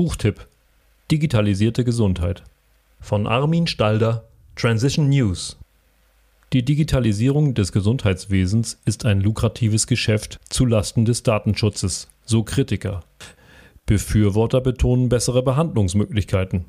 Buchtipp: Digitalisierte Gesundheit von Armin Stalder, Transition News. Die Digitalisierung des Gesundheitswesens ist ein lukratives Geschäft zu Lasten des Datenschutzes, so Kritiker. Befürworter betonen bessere Behandlungsmöglichkeiten.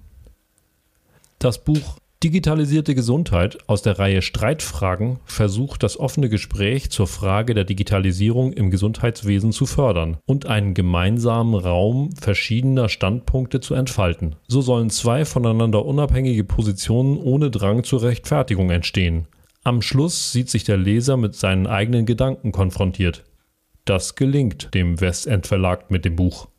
Das Buch Digitalisierte Gesundheit aus der Reihe Streitfragen versucht das offene Gespräch zur Frage der Digitalisierung im Gesundheitswesen zu fördern und einen gemeinsamen Raum verschiedener Standpunkte zu entfalten. So sollen zwei voneinander unabhängige Positionen ohne Drang zur Rechtfertigung entstehen. Am Schluss sieht sich der Leser mit seinen eigenen Gedanken konfrontiert. Das gelingt dem Westend Verlag mit dem Buch.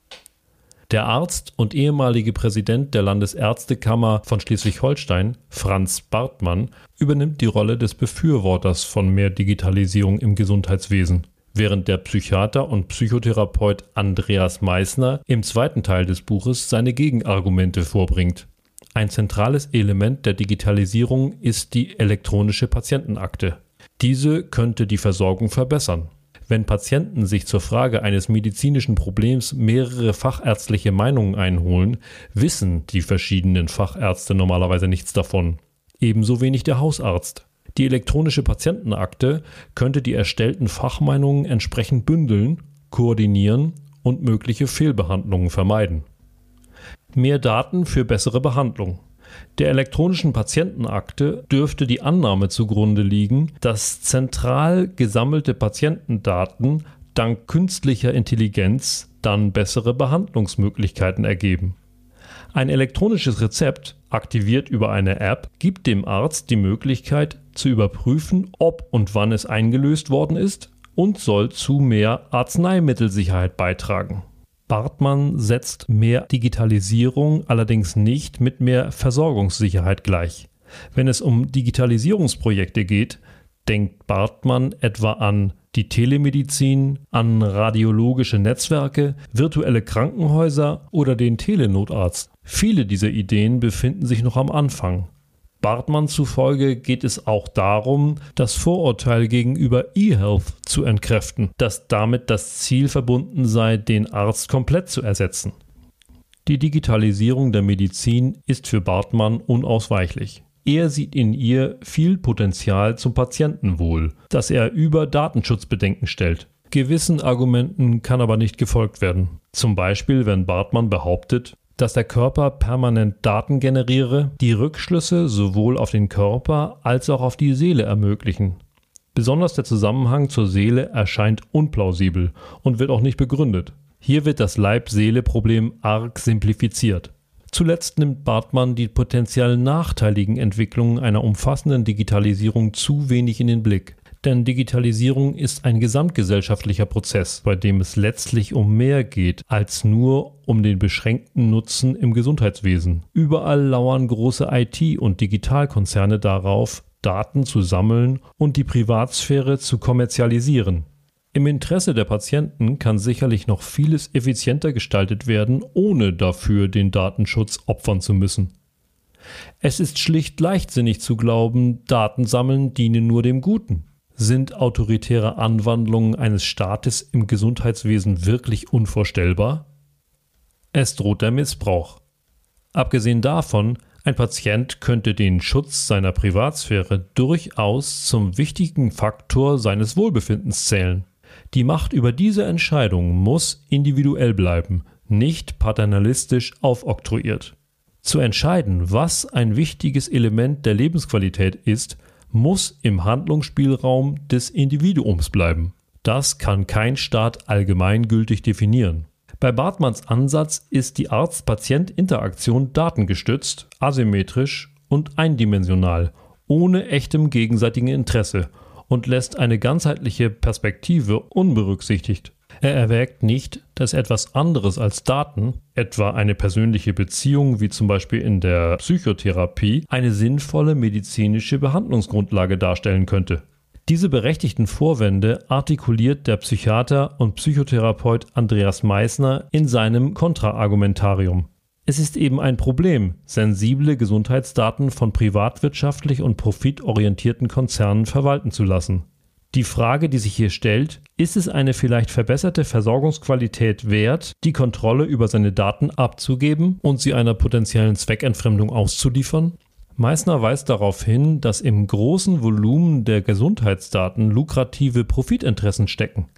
Der Arzt und ehemalige Präsident der Landesärztekammer von Schleswig-Holstein, Franz Bartmann, übernimmt die Rolle des Befürworters von mehr Digitalisierung im Gesundheitswesen, während der Psychiater und Psychotherapeut Andreas Meissner im zweiten Teil des Buches seine Gegenargumente vorbringt. Ein zentrales Element der Digitalisierung ist die elektronische Patientenakte. Diese könnte die Versorgung verbessern. Wenn Patienten sich zur Frage eines medizinischen Problems mehrere fachärztliche Meinungen einholen, wissen die verschiedenen Fachärzte normalerweise nichts davon. Ebenso wenig der Hausarzt. Die elektronische Patientenakte könnte die erstellten Fachmeinungen entsprechend bündeln, koordinieren und mögliche Fehlbehandlungen vermeiden. Mehr Daten für bessere Behandlung. Der elektronischen Patientenakte dürfte die Annahme zugrunde liegen, dass zentral gesammelte Patientendaten dank künstlicher Intelligenz dann bessere Behandlungsmöglichkeiten ergeben. Ein elektronisches Rezept, aktiviert über eine App, gibt dem Arzt die Möglichkeit zu überprüfen, ob und wann es eingelöst worden ist und soll zu mehr Arzneimittelsicherheit beitragen. Bartmann setzt mehr Digitalisierung allerdings nicht mit mehr Versorgungssicherheit gleich. Wenn es um Digitalisierungsprojekte geht, denkt Bartmann etwa an die Telemedizin, an radiologische Netzwerke, virtuelle Krankenhäuser oder den Telenotarzt. Viele dieser Ideen befinden sich noch am Anfang. Bartmann zufolge geht es auch darum, das Vorurteil gegenüber E-Health zu entkräften, dass damit das Ziel verbunden sei, den Arzt komplett zu ersetzen. Die Digitalisierung der Medizin ist für Bartmann unausweichlich. Er sieht in ihr viel Potenzial zum Patientenwohl, das er über Datenschutzbedenken stellt. Gewissen Argumenten kann aber nicht gefolgt werden. Zum Beispiel, wenn Bartmann behauptet, dass der Körper permanent Daten generiere, die Rückschlüsse sowohl auf den Körper als auch auf die Seele ermöglichen. Besonders der Zusammenhang zur Seele erscheint unplausibel und wird auch nicht begründet. Hier wird das Leib-Seele-Problem arg simplifiziert. Zuletzt nimmt Bartmann die potenziell nachteiligen Entwicklungen einer umfassenden Digitalisierung zu wenig in den Blick. Denn Digitalisierung ist ein gesamtgesellschaftlicher Prozess, bei dem es letztlich um mehr geht als nur um den beschränkten Nutzen im Gesundheitswesen. Überall lauern große IT- und Digitalkonzerne darauf, Daten zu sammeln und die Privatsphäre zu kommerzialisieren. Im Interesse der Patienten kann sicherlich noch vieles effizienter gestaltet werden, ohne dafür den Datenschutz opfern zu müssen. Es ist schlicht leichtsinnig zu glauben, Daten sammeln diene nur dem Guten. Sind autoritäre Anwandlungen eines Staates im Gesundheitswesen wirklich unvorstellbar? Es droht der Missbrauch. Abgesehen davon, ein Patient könnte den Schutz seiner Privatsphäre durchaus zum wichtigen Faktor seines Wohlbefindens zählen. Die Macht über diese Entscheidung muss individuell bleiben, nicht paternalistisch aufoktroyiert. Zu entscheiden, was ein wichtiges Element der Lebensqualität ist, muss im Handlungsspielraum des Individuums bleiben. Das kann kein Staat allgemeingültig definieren. Bei Bartmanns Ansatz ist die Arzt-Patient-Interaktion datengestützt, asymmetrisch und eindimensional, ohne echtem gegenseitigen Interesse und lässt eine ganzheitliche Perspektive unberücksichtigt. Er erwägt nicht, dass etwas anderes als Daten, etwa eine persönliche Beziehung wie zum Beispiel in der Psychotherapie, eine sinnvolle medizinische Behandlungsgrundlage darstellen könnte. Diese berechtigten Vorwände artikuliert der Psychiater und Psychotherapeut Andreas Meissner in seinem Kontraargumentarium. Es ist eben ein Problem, sensible Gesundheitsdaten von privatwirtschaftlich und profitorientierten Konzernen verwalten zu lassen. Die Frage, die sich hier stellt, ist es eine vielleicht verbesserte Versorgungsqualität wert, die Kontrolle über seine Daten abzugeben und sie einer potenziellen Zweckentfremdung auszuliefern? Meissner weist darauf hin, dass im großen Volumen der Gesundheitsdaten lukrative Profitinteressen stecken.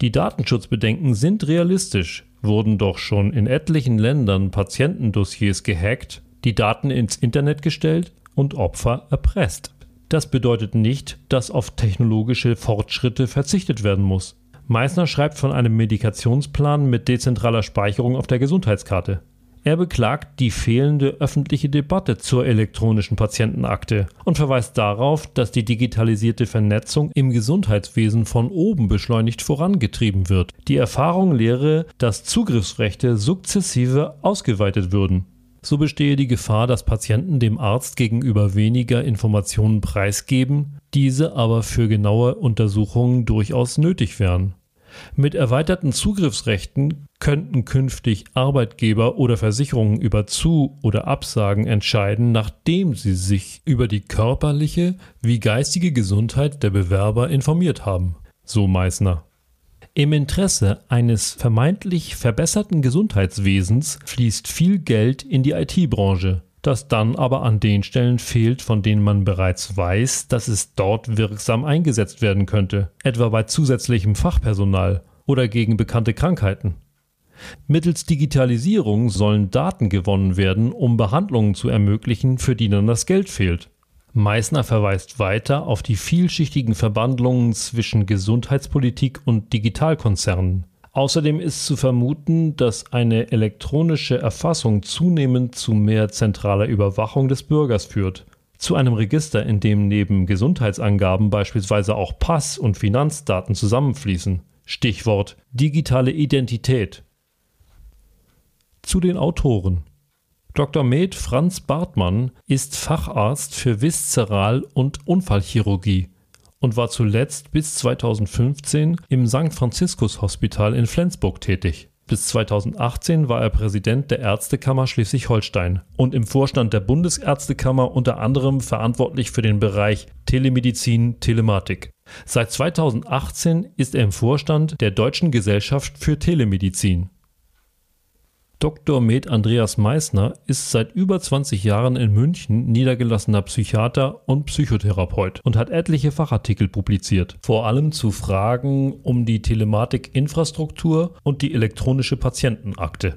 Die Datenschutzbedenken sind realistisch, wurden doch schon in etlichen Ländern Patientendossiers gehackt, die Daten ins Internet gestellt und Opfer erpresst. Das bedeutet nicht, dass auf technologische Fortschritte verzichtet werden muss. Meissner schreibt von einem Medikationsplan mit dezentraler Speicherung auf der Gesundheitskarte. Er beklagt die fehlende öffentliche Debatte zur elektronischen Patientenakte und verweist darauf, dass die digitalisierte Vernetzung im Gesundheitswesen von oben beschleunigt vorangetrieben wird. Die Erfahrung lehre, dass Zugriffsrechte sukzessive ausgeweitet würden. So bestehe die Gefahr, dass Patienten dem Arzt gegenüber weniger Informationen preisgeben, diese aber für genaue Untersuchungen durchaus nötig wären. Mit erweiterten Zugriffsrechten könnten künftig Arbeitgeber oder Versicherungen über Zu- oder Absagen entscheiden, nachdem sie sich über die körperliche wie geistige Gesundheit der Bewerber informiert haben, so Meissner. Im Interesse eines vermeintlich verbesserten Gesundheitswesens fließt viel Geld in die IT-Branche, das dann aber an den Stellen fehlt, von denen man bereits weiß, dass es dort wirksam eingesetzt werden könnte, etwa bei zusätzlichem Fachpersonal oder gegen bekannte Krankheiten. Mittels Digitalisierung sollen Daten gewonnen werden, um Behandlungen zu ermöglichen, für die dann das Geld fehlt. Meissner verweist weiter auf die vielschichtigen Verbandlungen zwischen Gesundheitspolitik und Digitalkonzernen. Außerdem ist zu vermuten, dass eine elektronische Erfassung zunehmend zu mehr zentraler Überwachung des Bürgers führt. Zu einem Register, in dem neben Gesundheitsangaben beispielsweise auch Pass- und Finanzdaten zusammenfließen. Stichwort digitale Identität. Zu den Autoren. Dr. Med Franz Bartmann ist Facharzt für Viszeral- und Unfallchirurgie und war zuletzt bis 2015 im St. Franziskus Hospital in Flensburg tätig. Bis 2018 war er Präsident der Ärztekammer Schleswig-Holstein und im Vorstand der Bundesärztekammer unter anderem verantwortlich für den Bereich Telemedizin Telematik. Seit 2018 ist er im Vorstand der Deutschen Gesellschaft für Telemedizin. Dr. Med Andreas Meissner ist seit über 20 Jahren in München niedergelassener Psychiater und Psychotherapeut und hat etliche Fachartikel publiziert, vor allem zu Fragen um die Telematikinfrastruktur und die elektronische Patientenakte.